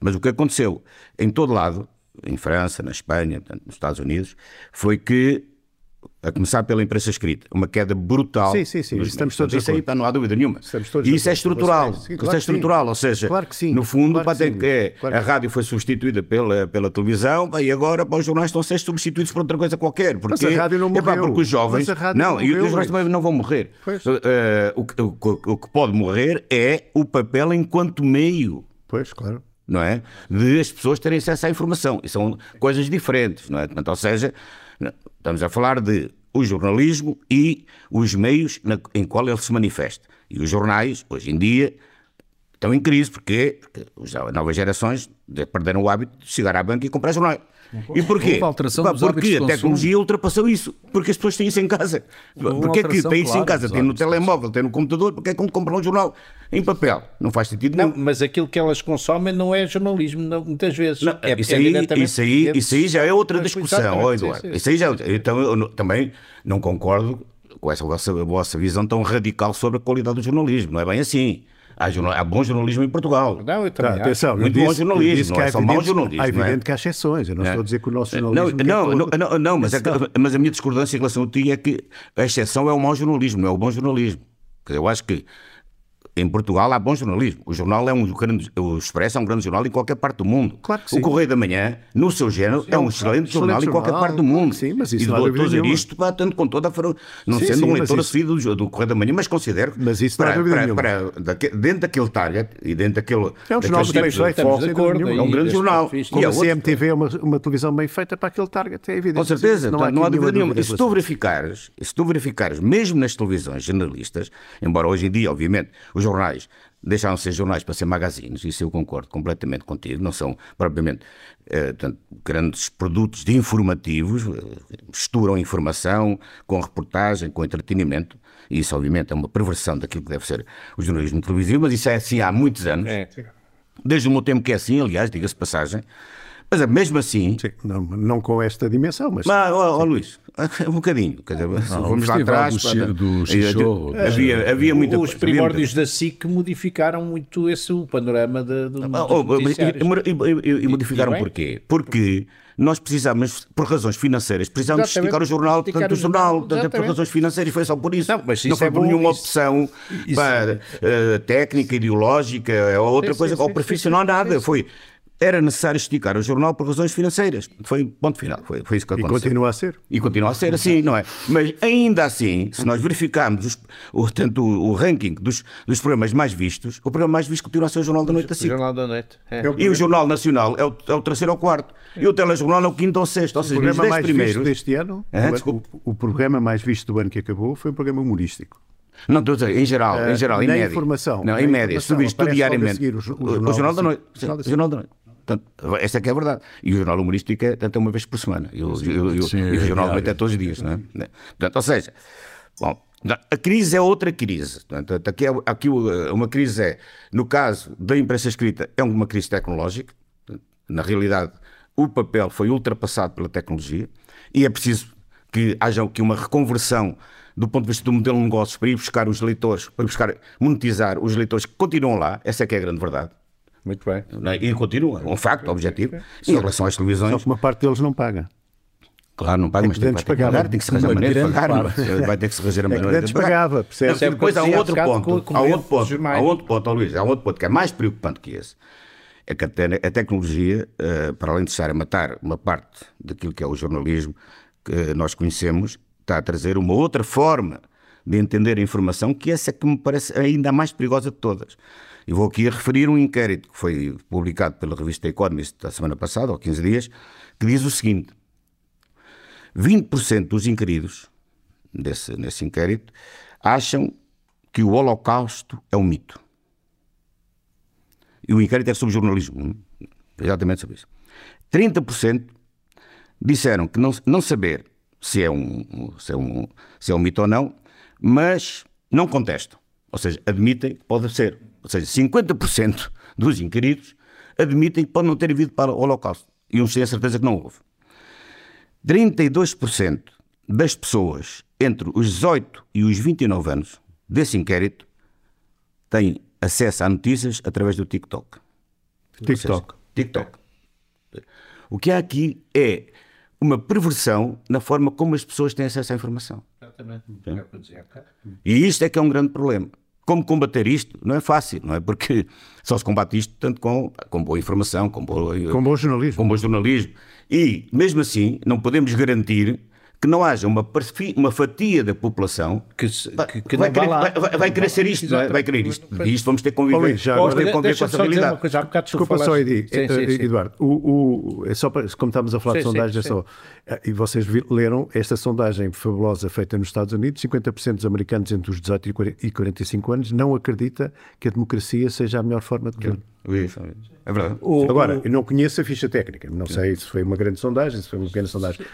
Mas o que aconteceu em todo lado, em França, na Espanha, portanto, nos Estados Unidos, foi que a começar pela imprensa escrita, uma queda brutal. Sim, sim, sim, estamos todos Isso aí não há dúvida nenhuma. E isso é estrutural. Sim, sim, isso claro é estrutural, ou seja, Claro no fundo, claro que que é, claro a rádio foi substituída pela, pela televisão e agora pá, os jornais estão a ser substituídos por outra coisa qualquer. Porque, a rádio não epá, morreu. porque os jovens. Mas não, e os jornais Luís. também não vão morrer. Eh, o, que- o o que pode morrer é o papel enquanto meio Pois, claro. não é? De as pessoas terem acesso à informação. E são coisas diferentes, não é? Portanto, ou seja, estamos a falar de o jornalismo e os meios na- em qual ele se manifesta. E os jornais, hoje em dia, estão em crise. Porque os- as novas gerações de- perderam o hábito de chegar à banca e comprar jornais. E porquê? Pá, porque a tecnologia ultrapassou isso. Porque as pessoas têm isso em casa. Houve Porque é que têm isso em casa? Tem no telemóvel, tem no computador. Porque é que compram um jornal em papel? Não faz sentido Não, nenhum. mas aquilo que elas consomem não é jornalismo, não, muitas vezes. Não, é, isso, é aí, isso, aí, é- isso aí já é outra discussão, sim, Eduardo. sim. Isso aí já, então, eu não- também não concordo com essa vossa, vossa visão tão radical sobre a qualidade do jornalismo. Não é bem assim. Há, jornal, há bom jornalismo em Portugal. Não, eu Tá, também acho. atenção, eu Muito disse- bom jornalismo, disse não que é há só mau evidente- jornalismo, Há não é? evidente que há exceções. Eu não estou a dizer que o nosso Não, jornalismo. não, é não, todo- não, não, mas, é que- mas a minha discordância em relação a ti é que a exceção é o mau jornalismo, não é o bom jornalismo. Quer dizer, Eu acho que em Portugal há bom jornalismo. O jornal é um grande, o Expresso é um grande jornal em qualquer parte do mundo. Claro que O sim. Correio da Manhã, no seu género, é um excelente, excelente jornal em qualquer jornal, parte do mundo. sim, mas isso e não dúvida dizer isto, pá, tanto com toda a faro- não Sim, sendo sim, um leitor assíduo do, do Correio da Manhã, mas considero Mas isso não para, dúvida para, para- dentro daquele target e dentro daquele. É um jornal tipo bem feito, de acordo, É um grande jornal. E Como é a CMTV é uma, uma televisão bem feita para aquele target, é evidente. Com certeza, Não não há dúvida nenhuma. E se tu verificares, se tu verificares, mesmo nas televisões generalistas, embora hoje em dia, obviamente, os jornais deixaram de ser jornais para ser magazines, isso eu concordo completamente contigo, não são propriamente eh, portanto, grandes produtos de informativos, eh, misturam informação com reportagem, com entretenimento, e isso obviamente é uma perversão daquilo que deve ser o jornalismo televisivo, mas isso é assim há muitos anos, É. desde o meu tempo que é assim, aliás, diga-se passagem, mas é mesmo assim, Sim, não, não com esta dimensão, mas. mas, ó, ó, Luís, um bocadinho. Quer dizer, vamos lá atrás. do pá, Chi- do Xixô, havia, havia muita Os coisa, havia primórdios da SIC modificaram muito esse o panorama de, muita- dos Oh, mas e- e, e- e- modificaram e porquê? Porque nós precisávamos, por razões financeiras, Exatamente, esticar o jornal, esticar portanto, o jornal, portanto, é por razões financeiras, foi só por isso. Não, mas isso foi é por nenhuma isso- opção isso- para, eh, técnica, ideológica, ou outra Sim, coisa, sim, ou sim, profissional, sim, nada. Foi. Era necessário esticar o jornal por razões financeiras. Foi ponto final. Foi, foi isso que E aconteceu. continua a ser. E continua a ser assim, não é? Mas ainda assim, se nós verificarmos os- o, tanto o, o ranking dos, dos programas mais vistos, o programa mais visto continua a ser o Jornal da Noite da O. Jornal da Noite. É. Eu- E o Jornal Nacional é o, é o terceiro ou quarto. E o Telejornal é o quinto ou sexto. Ou O seja, os programa mais primeiros. visto deste ano, o- o, o programa mais visto do ano que acabou foi um programa humorístico. Não, estou a dizer, em geral, Eh, em geral, em média. informação. Não, em média. A diariamente. o jo- o o, Jornal da da Noite. O. Jornal da Noite. Portanto, esta é que é a verdade. E o Jornal Humorístico é tanto uma vez por semana. E o, Jornal é todos os dias. Não é? Portanto, ou seja, bom, a crise é outra crise. Portanto, aqui, é- aqui uma crise é, no caso da imprensa escrita, é uma crise tecnológica. Na realidade, o papel foi ultrapassado pela tecnologia e é preciso que haja aqui uma reconversão do ponto de vista do modelo de negócios para ir buscar os leitores, para ir buscar monetizar os leitores que continuam lá. Essa é que é a grande verdade. Muito bem. É? E continua, é um facto objetivo. Em relação às Só televisões, que uma parte deles não paga. claro, não paga, mas tem, que pagava. pagar, tem que se arranjar Uma maneira de pagar. é? Vai ter que se arranjar a É que maneira de pagar. pagava, percebe? Não, depois há um outro ponto, há outro ponto, há outro ponto, Luís, há outro ponto que é mais preocupante que esse. É que a, te- a tecnologia, eh, para além de estar a matar uma parte daquilo que é o jornalismo que nós conhecemos, está a trazer uma outra forma de entender a informação, que essa é que me parece ainda a mais perigosa de todas. E vou aqui a referir um inquérito que foi publicado pela revista Economist da semana passada, ou 15 dias, que diz o seguinte: 20% dos inquiridos desse, nesse inquérito acham que o Holocausto é um mito. E o inquérito é sobre jornalismo, é? exatamente sobre isso. 30% disseram que não, não saber se é, um, se, é um, se é um mito ou não, mas não contestam. Ou seja, admitem que pode ser. Ou seja, 50% dos inquiridos admitem que pode não ter havido para o Holocausto. E uns têm a certeza que não houve. 32% das pessoas entre os 18 e os 29 anos desse inquérito têm acesso a notícias através do TikTok. TikTok. TikTok. O que há aqui é uma perversão na forma como as pessoas têm acesso à informação. Exatamente. E isto é que é um grande problema. Como combater isto? Não é fácil, não é? Porque só se combate isto tanto com, com boa informação, com, boa, com bom jornalismo. Com bom jornalismo. E, mesmo assim, não podemos garantir que não haja uma, uma fatia da população que, que, que vai, querer, vai, vai, vai, querer ser isto, é? vai querer isto. E isto vamos ter que conviver, já, vamos ter que conviver com essa realidade. Desculpa só, Edi, sim, sim, sim. Eduardo, o, o, é só para, como estamos a falar de sondagem, é só, eh, e vocês leram esta sondagem fabulosa feita nos Estados Unidos, 50% dos americanos entre os 18 e 45 anos não acredita que a democracia seja a melhor forma de governo. É verdade. Agora, eu não conheço a ficha técnica, não sei se foi uma grande sondagem, se foi uma pequena sondagem.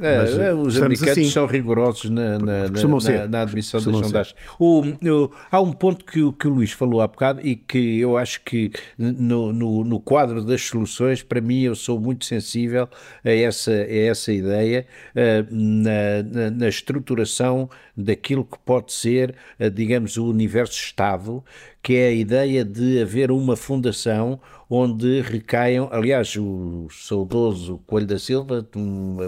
É, Mas, é, os americanos assim, são rigorosos na, na, na, na admissão das sondagens. O, o, há um ponto que, que o Luís falou há bocado e que eu acho que no, no, no, quadro das soluções, para mim, eu sou muito sensível a essa, a essa ideia uh, na, na, estruturação daquilo que pode ser, uh, digamos, o universo-Estado, que é a ideia de haver uma fundação onde recaiam, aliás, o saudoso Coelho da Silva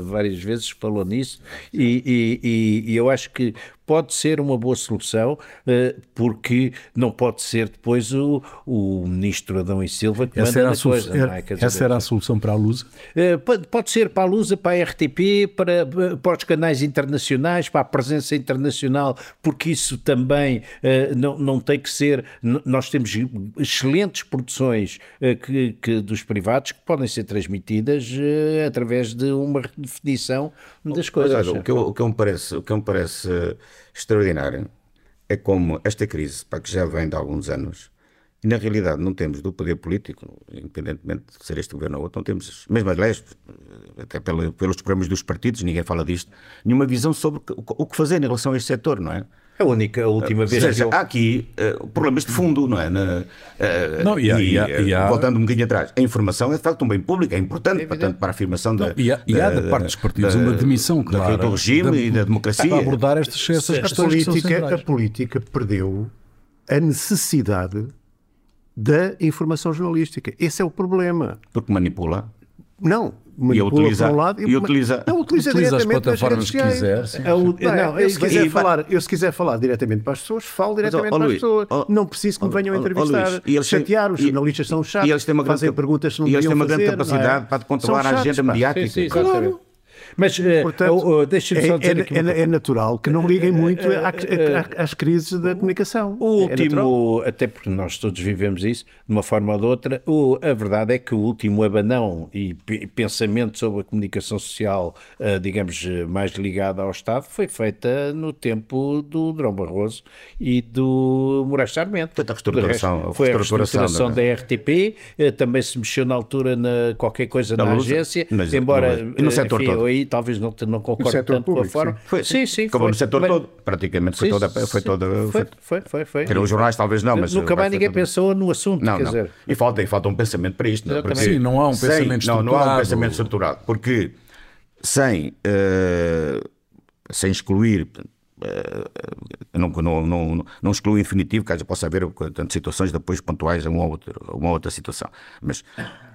várias vezes falou nisso, e, e, e eu acho que pode ser uma boa solução, eh, porque não pode ser depois o, o ministro Adão e Silva que essa manda a coisa. Era, é? essa era a solução para a Lusa? Eh, pode, pode ser para a Lusa, para a RTP, para, para os canais internacionais, para a presença internacional, porque isso também eh, não, não tem que ser. Nós temos excelentes produções que, que dos privados que podem ser transmitidas através de uma redefinição das coisas. Olha, o, que eu, o, que eu me parece, o que me parece extraordinário é como esta crise, para que já vem de alguns anos, e na realidade não temos do poder político, independentemente de ser este governo ou outro, não temos, mesmo aliás, até pelos programas dos partidos, ninguém fala disto, nenhuma visão sobre o que fazer em relação a este setor, não é? É a única, a última vez seja, que eu... há aqui uh, problemas de fundo, não é? Na, uh, não, e, há, e, há, e há... Voltando um bocadinho atrás, a informação é de facto um bem público, é importante, é portanto, para a afirmação da. E há, e há da, da, parte dos partidos da, uma demissão clara do regime da, e da democracia. Para abordar estas, questões. A política, a política perdeu a necessidade da informação jornalística. Esse é o problema. Porque manipula. Não, e utiliza, um lado, e utiliza, não, utiliza, utiliza as plataformas que quiser. Sim. Eu, não, eu, se quiser falar, eu se quiser falar diretamente para as pessoas, falo diretamente Mas, para Luís, as pessoas. Oh, não preciso que me venham oh, entrevistar, oh, Luís, chatear, os jornalistas são chatos, e eles têm uma grande, fazem perguntas que não E eles têm uma grande capacidade é? para controlar a agenda mediática. Sim, sim, claro. Mas, eh, Portanto, uh, uh, deixa-me só dizer é, aqui é, é, natural que não liguem muito às crises da comunicação. O é último, até porque nós todos vivemos isso, de uma forma ou de outra, o, a verdade é que o último abanão e pensamento sobre a comunicação social, uh, digamos, mais ligada ao Estado, foi feita no tempo do Drão Barroso e do Moraes Sarmento. Foi a reestruturação, foi a reestruturação da RTP, também se mexeu na altura na qualquer coisa na, na agência, mas, embora... e no setor enfim, todo aí talvez não, não concordo tanto público, com a forma. Foi, sim, sim. Acabou foi, no setor mas, todo, praticamente foi sim, toda. Foi, toda foi, foi, foi, foi. Pelos jornais talvez não, mas. Nunca mais ninguém pensou no assunto, não, quer não. dizer. E falta, e falta um pensamento para isto. Não, porque, sim, não há um pensamento sem, estruturado. Não, não há um pensamento estruturado, porque sem, uh, sem excluir não, não, não, não excluo em definitivo, caso possa haver tantas situações depois pontuais a uma outra, uma outra situação. Mas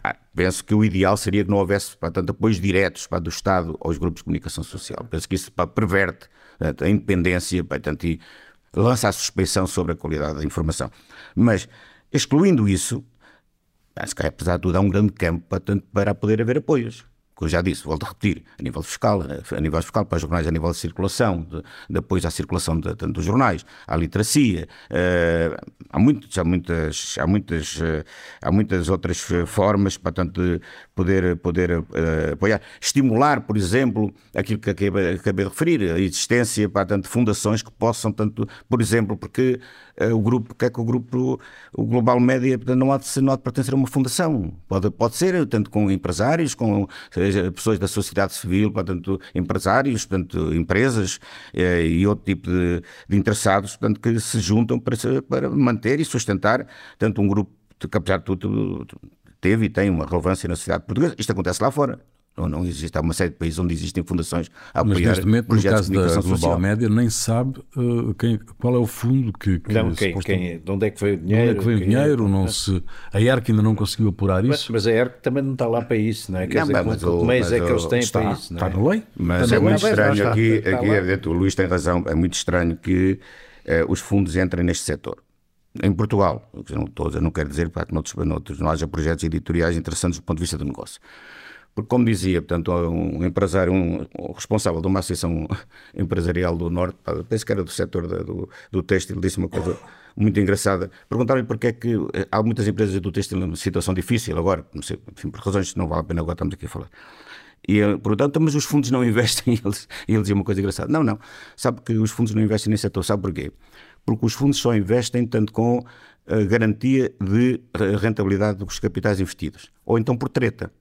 ah, penso que o ideal seria que não houvesse tanto apoios diretos para, do Estado aos grupos de comunicação social. Penso que isso perverte a independência portanto, e lança a suspeição sobre a qualidade da informação. Mas, excluindo isso, acho que apesar de tudo há um grande campo para, para poder haver apoios que eu já disse, volto a repetir, a nível fiscal, a nível fiscal para os jornais, a nível de circulação, de, de apoio à circulação de, de, dos jornais, à literacia, uh, há, muitos, há, muitas, há, muitas, uh, há muitas outras formas, portanto, de poder, poder uh, apoiar. Estimular, por exemplo, aquilo que acabei, acabei de referir, a existência, portanto, de fundações que possam, tanto, por exemplo, porque o grupo, que é que o grupo, o Global Média, não há de, não há de pertencer a uma fundação, pode, pode ser, tanto com empresários, com pessoas da sociedade civil, portanto, empresários, portanto, empresas eh, e outro tipo de, de, interessados, portanto, que se juntam para, para manter e sustentar, tanto um grupo que, apesar de tudo, teve e tem uma relevância na sociedade portuguesa. Isto acontece lá fora. Não, não existe. Há uma série de países onde existem fundações a apoiar Mas neste momento, no projetos caso de da comunicação Global social. Média, nem sabe uh, quem, qual é o fundo que, que Não, quem, quem, de onde é que veio o de dinheiro? onde é que vem o quem- dinheiro, não se, a ERC ainda não conseguiu apurar Mas, isso. mas a ERC também não está lá para isso, não é? Quer Não, dizer, mas o- mas é que eles têm está, para isso, não está é? na lei. Mas Também é muito mas estranho está, aqui, está aqui é o Luís tem razão, é muito estranho que eh, os fundos entrem neste setor. Em Portugal, não, estou a dizer, não quero dizer pá, que noutros, noutros não haja projetos editoriais interessantes do ponto de vista do negócio. Porque, como dizia, portanto, um empresário, um, um responsável de uma associação empresarial do Norte, pá, penso que era do setor da- do, do têxtil, disse uma coisa muito engraçada. Perguntaram-lhe porque é que eh, há muitas empresas do têxtil numa situação difícil agora, sei, enfim, por razões que não vale a pena agora estamos aqui a falar. E "Então, mas os fundos não investem? E eles, e ele dizia uma coisa engraçada: não, não, sabe que os fundos não investem nesse setor, sabe porquê? Porque os fundos só investem tanto com a garantia de re- rentabilidade dos capitais investidos, ou então por treta.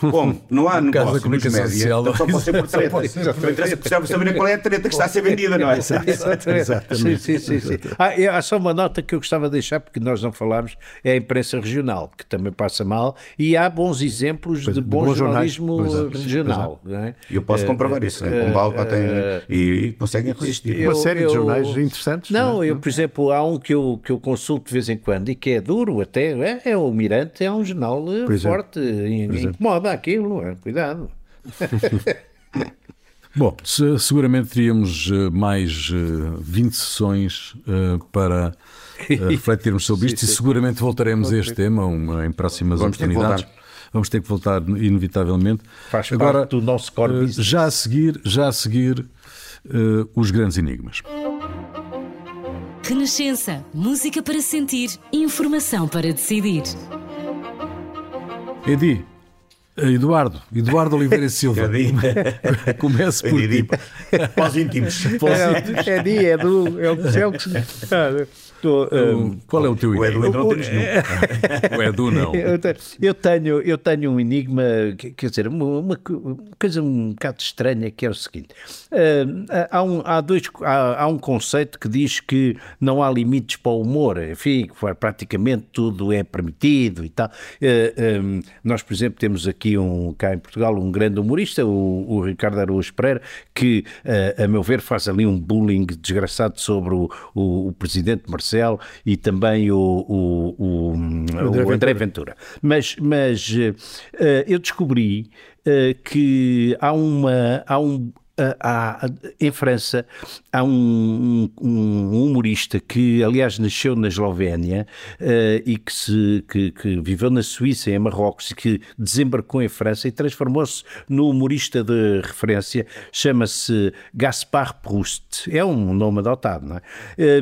Como? Não há caso da comunicação média, social, então só pode ser por treta. pode ser Não interessa precisava saber qual é a treta que está a ser vendida, não é? Exatamente. Sim, sim, sim, sim. Ah, há só uma nota que eu gostava de deixar, porque nós não falámos, é a imprensa regional, que também passa mal, e há bons exemplos de bom jornalismo é, regional. não é? E eu posso comprovar isso, né? Com Balba tem, e conseguem resistir. Uma série de jornais interessantes, Não, não é? eu, por exemplo, há um que eu, que eu consulto de vez em quando e que é duro até, é, é o Mirante, é um jornal eh, Por exemplo. Forte, in- incomoda aquilo, é, cuidado. Bom, se- seguramente teríamos eh, mais eh, 20 sessões eh, para eh, refletirmos sobre isto e seguramente voltaremos a este tema uma- em próximas Vamos ter oportunidades. voltar. Vamos ter que voltar, inevitavelmente. Faz Agora, parte do nosso core eh, business. já a seguir, já a seguir eh, os grandes enigmas. Renascença. Música para sentir. Informação para decidir. Edi, eh, Eduardo, Eduardo Oliveira e Silva. Comece por ti. Pós íntimos. É, é dia, é do. É o céu que se. Tô, ah, Qual é o teu O Edu enigma? ainda não temos nenhum. O Edu não. Eu te- Eu tenho, eu tenho um enigma, que- quer dizer, uma, uma co- uma coisa um bocado estranha que é o seguinte: Ah, há, um, há, dois, há, há um conceito que diz que não há limites para o humor, enfim, que praticamente tudo é permitido e tal. Ah, um, nós, por exemplo, temos aqui um, cá em Portugal um grande humorista, o, o Ricardo Araújo Pereira, que, ah, a meu ver, faz ali um bullying desgraçado sobre o, o, o presidente Marcelo e também o, o, o, o André, Ventura. Mas, mas eh, eh, eu descobri eh, que há uma. Há um, há- em França há um, um- um humorista que, aliás, nasceu na Eslovénia eh, e que, se, que, que viveu na Suíça em Marrocos e que desembarcou em França e transformou-se no humorista de referência, chama-se Gaspard Proust. É um nome adotado, não é?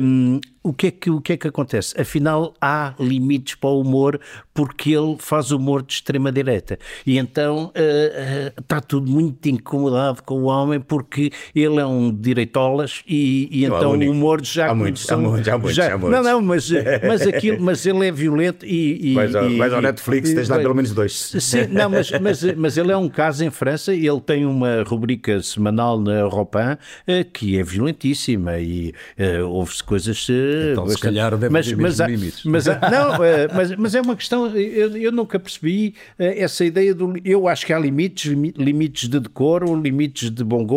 Hum, o que é que, o que é que acontece? Afinal, há limites para o humor porque ele faz humor de extrema-direita. E então eh, eh, está tudo muito incomodado com o homem porque ele é um direitolas e, e então o humor já Há muitos, há muitos, há muitos, já- há muitos. Não, não, mas, mas, aquilo, mas ele é violento e. e Vais ao, e- vais ao Netflix, e- tens lá pelo menos dois. Sim, não, mas, mas, mas ele é um caso em França, ele tem uma rubrica semanal na Europe 1 eh, que é violentíssima e eh, houve-se coisas. eh, Então, se bastante- calhar deve mas, haver mas, limites. mas não, mas, mas é uma questão, eu, eu nunca percebi essa ideia do. Eu acho que há limites, limi- limites de decoro, limites de bom gosto,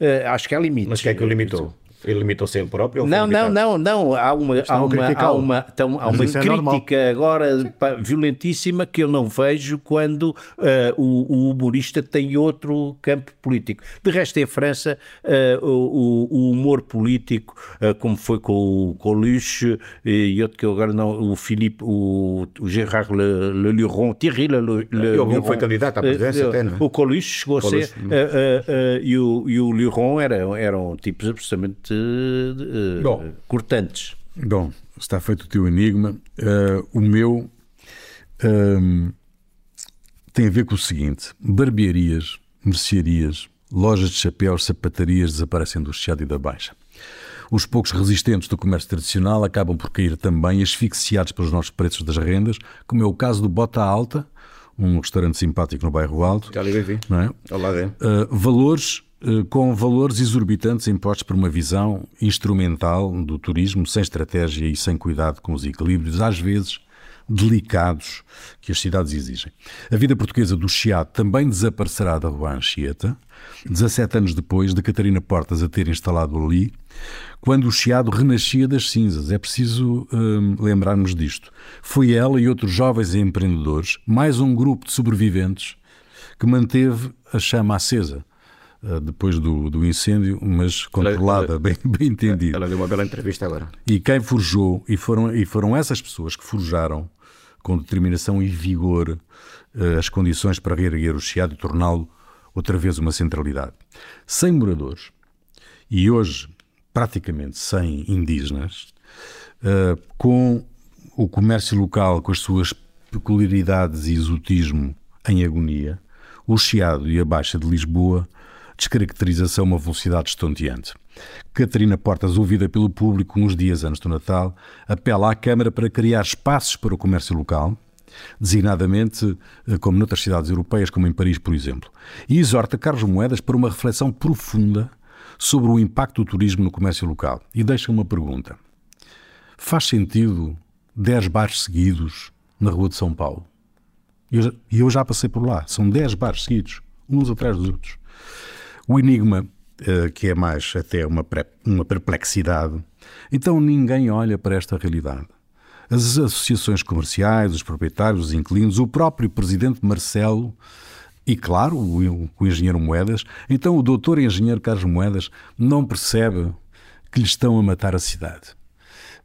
eh, acho que há limites. Mas quem é que o limitou? Ele limitou-se ele próprio? Não, não, não, não. Há uma, há a uma, há uma, então, há uma é crítica agora pá, violentíssima que eu não vejo quando ah, o, o humorista tem outro campo político. De resto, em França, ah, o, o- humor político, ah, como foi com o Coluche e outro que eu agora não, o Philippe, o, o Gérard Le, Le Luron, Thierry Le, Le, que Luron. foi candidato à presidência até, não é? O Coluche chegou a ser. Coluche, hum. e, o, e o Luron eram, eram tipos absolutamente eh, Bom. cortantes. Bom, está feito o teu enigma. Eh, o meu ehm, tem a ver com o seguinte: barbearias, mercearias, lojas de chapéus, sapatarias desaparecem do Chiado e da Baixa. Os poucos resistentes do comércio tradicional acabam por cair também asfixiados pelos novos preços das rendas, como é o caso do Bota Alta, um restaurante simpático no bairro Alto. Já lhe vi. Não é? Dele. Uh, valores uh, com valores exorbitantes impostos por uma visão instrumental do turismo, sem estratégia e sem cuidado com os equilíbrios, às vezes delicados que as cidades exigem. A vida portuguesa do Chiado também desaparecerá da Rua Anchieta, 17 anos depois de Catarina Portas a ter instalado ali, quando o Chiado renascia das cinzas. É preciso hum, lembrarmos disto. Foi ela e outros jovens empreendedores, mais um grupo de sobreviventes, que manteve a chama acesa eh, depois do, do, incêndio, mas controlada, ela, bem, bem entendido. Ela deu uma bela entrevista agora. E quem forjou, e foram, e foram essas pessoas que forjaram com determinação e vigor eh, as condições para reerguer o Chiado e torná-lo outra vez uma centralidade. Sem moradores, e hoje praticamente sem indígenas, eh, com o comércio local, com as suas peculiaridades e exotismo em agonia, o Chiado e a Baixa de Lisboa descaracteriza-se uma velocidade estonteante. Catarina Portas, ouvida pelo público uns dias antes do Natal, apela à Câmara para criar espaços para o comércio local, designadamente eh, como noutras cidades europeias, como em Paris, por exemplo, e exorta Carlos Moedas para uma reflexão profunda sobre o impacto do turismo no comércio local. E deixa uma pergunta: faz sentido 10 bares seguidos na Rua de São Paulo? E eu, já passei por lá, são 10 bares seguidos, uns atrás dos outros. O enigma, eh, que é mais até uma, uma perplexidade, então ninguém olha para esta realidade. As associações comerciais, os proprietários, os inquilinos, o próprio presidente Marcelo e, claro, o, o engenheiro Moedas. Então o doutor engenheiro Carlos Moedas não percebe que lhe estão a matar a cidade.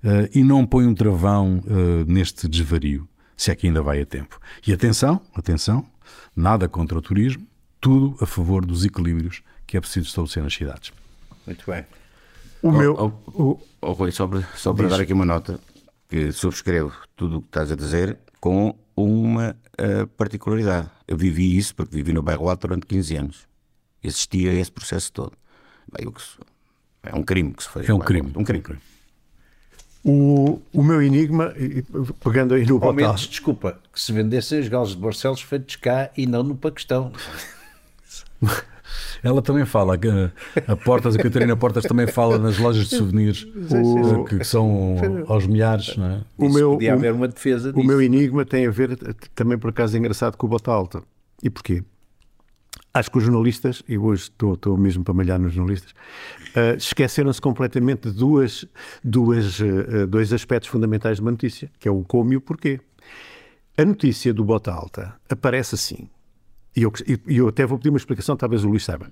Uh, e não põe um travão uh, neste desvario, se é que ainda vai a tempo. E atenção, atenção, nada contra o turismo, tudo a favor dos equilíbrios que é preciso estabelecer nas cidades. Muito bem. O oh, meu. Oh, oh Rui, só para, só para dar aqui uma nota, que subscrevo tudo o que estás a dizer com uma uh, particularidade. Eu vivi isso porque vivi no bairro Alto durante 15 anos. Existia esse processo todo. Bem, é um crime que se fez. É um crime. Um crime. O, o meu enigma, pegando aí no Ao desculpa, que se vendessem os galos de Barcelos feitos cá e não no Paquistão. Ela também fala, a Portas, a Catarina Portas também fala nas lojas de souvenirs o, que, são aos milhares. Não é? o meu, podia haver uma defesa disso. O meu enigma tem a ver também, por acaso, engraçado com o Bota Alta. E porquê? Acho que os jornalistas, e hoje estou, estou mesmo para malhar nos jornalistas, uh, esqueceram-se completamente de duas, duas, uh, dois aspectos fundamentais de uma notícia, que é o como e o porquê. A notícia do Bota Alta aparece assim, e eu, eu até vou pedir uma explicação, talvez o Luís saiba.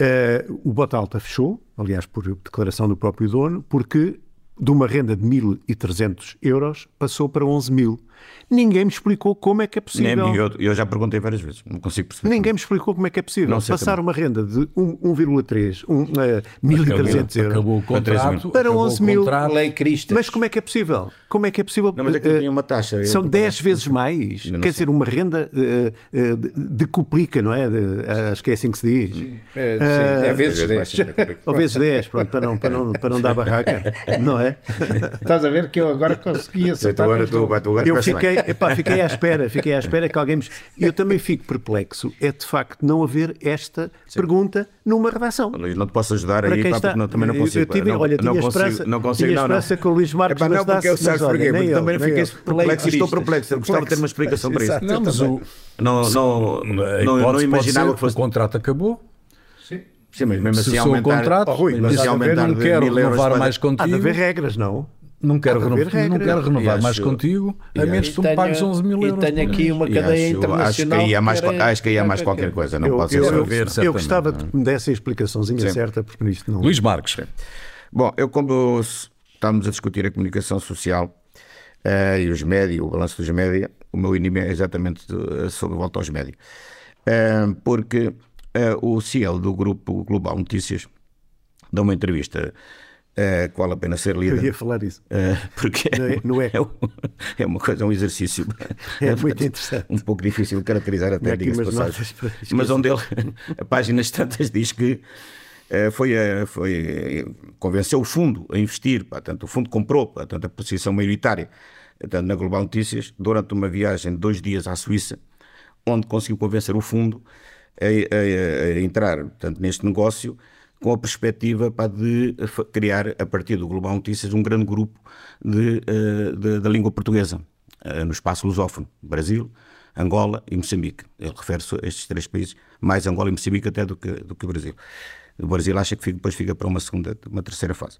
Uh, o Bota Alta fechou, aliás, por declaração do próprio dono, porque de uma renda de 1.300 euros passou para 11 mil. Ninguém me explicou como é que é possível. Nem, eu, eu, já perguntei várias vezes, não consigo perceber. Ninguém me explicou como é que é possível. Não Passar uma renda de 1,3, um, uh, 1.300 euros acabou o contrato, para 11 mil. Lei Cristas. Mas como é que é possível? Como é que é possível? Não, mas é que uh, uma taxa. São 10 vezes mais. Quer sei. dizer, uma renda uh, decuplica, não é? De, acho que é assim que se diz. É, sim, é vezes 10. Ou vezes 10, pronto, para não, para não, para não dar barraca, não é? Estás a ver que eu agora consegui acertar. Agora tu, eu fiquei, epá, fiquei à espera, fiquei à espera que alguém me... Eu também fico perplexo, é de facto não haver esta Sim. pergunta numa redação. Não te posso ajudar Para aí, pá, está... não, também não consigo. Eu tive, não, olha, tinha não esperança, consigo, não consigo, tinha esperança não, não. que o Luís Marques Epá, não, porque eu sabes porquê, porque também fiquei perplexo, estou perplexo, eu gostava de ter uma explicação para isso. Não, mas o... Não, não, não, imaginava que fosse... O contrato acabou. Sim, mas mesmo assim aumentar, contrato, oh, Rui, mas assim aumentar não quero renovar mais contigo. Há de haver regras, não? Não quero, renovar, não quero renovar mais contigo, a menos que tu me pagues 11 mil euros. E tenho aqui uma cadeia acho, internacional. Acho que aí há mais, acho que aí há mais qualquer coisa, não eu, pode eu, ser eu, ver, eu gostava de me desse a explicaçãozinha Sim. certa, porque isto não. Luís Marques. Bom, eu, como estamos a discutir a comunicação social uh, e os médios, o balanço dos médias, o meu inimigo é exatamente sobre volta aos médios. Uh, porque uh, o CEO do grupo Global Notícias dá uma entrevista Uh, que vale a pena ser lida. Eu ia falar isso. Uh, porque não é, não é. É, é, uma coisa, é um exercício. É muito interessante. Um pouco difícil de caracterizar até, diga-se passagem. Mas onde ele, a páginas tantas, diz que uh, foi, foi, convenceu o fundo a investir, portanto, o fundo comprou, portanto, a posição maioritária portanto, na Global Notícias, durante uma viagem de dois dias à Suíça, onde conseguiu convencer o fundo a, a, a entrar portanto, neste negócio com a perspectiva pá, de criar, a partir do Global Notícias, um grande grupo de, eh, de, da língua portuguesa. uh, no espaço lusófono, Brasil, Angola e Moçambique. Ele refere-se a estes três países, mais Angola e Moçambique até do que, do que o Brasil. O Brasil acha que fica, depois fica para uma segunda, uma terceira fase.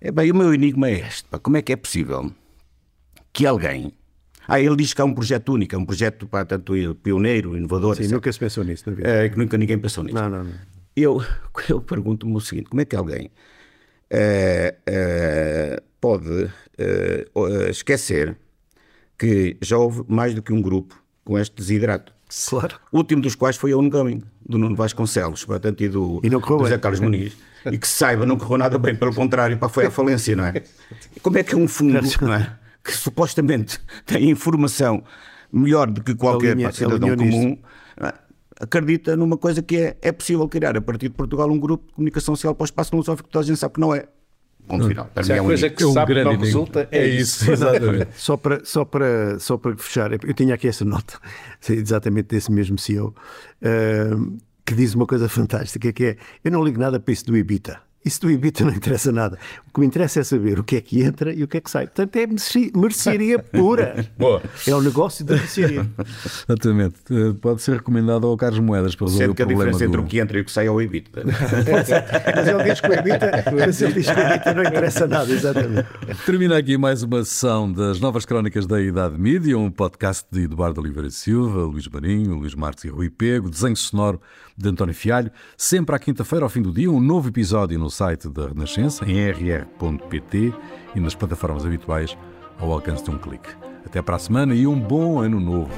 É bem, o meu enigma é este: pá, como é que é possível que alguém. Ah, ele diz que há um projeto único, é um projeto pá, tanto pioneiro, inovador. Sim, etc. nunca se pensou nisso. É, que nunca ninguém pensou nisso. Não, não, não. Eu, eu pergunto-me o seguinte: como é que alguém eh, eh, pode esquecer que já houve mais do que um grupo com este desidrato? Claro. O último dos quais foi a Ongoing, do Nuno Vasconcelos, portanto, e do, E não do José. Carlos Muniz. E que se saiba, não correu nada bem, pelo contrário, pá, foi à falência, não é? Como é que é um fundo, não é? Que supostamente tem informação melhor do que qualquer pá, cidadão comum, é? acredita numa coisa que é, é possível criar a partir de Portugal um grupo de comunicação social para o espaço filosófico que toda a gente sabe que não é. Ponto final. Para Se mim é coisa que se sabe que não resulta, é, isso. exatamente. Só para, só, para, só para fechar, eu tinha aqui essa nota, exatamente desse mesmo CEO, eh, que diz uma coisa fantástica, que é, eu não ligo nada para isso do Ibita. Isso do Ibita não interessa nada. O que me interessa é saber o que é que entra e o que é que sai. Portanto, é merce- mercearia pura. Boa. É o negócio da mercearia. Exatamente. Eh, Pode ser recomendado ao Carlos Moedas para resolver Sendo o que a problema diferença entre do... o que entra e o que sai é o evito. Mas ele diz que o Ibita, mas ele diz que o Ibita não interessa nada, exatamente. Termina aqui mais uma sessão das Novas Crónicas da Idade Mídia, um podcast de Eduardo Oliveira Silva, Luís Marinho, Luís Marques e Rui Pego, desenho sonoro de António Fialho. Sempre à quinta-feira, ao fim do dia, um novo episódio no site da Renascença, em rr.pt e nas plataformas habituais ao alcance de um clique. Até para a semana e um bom ano novo.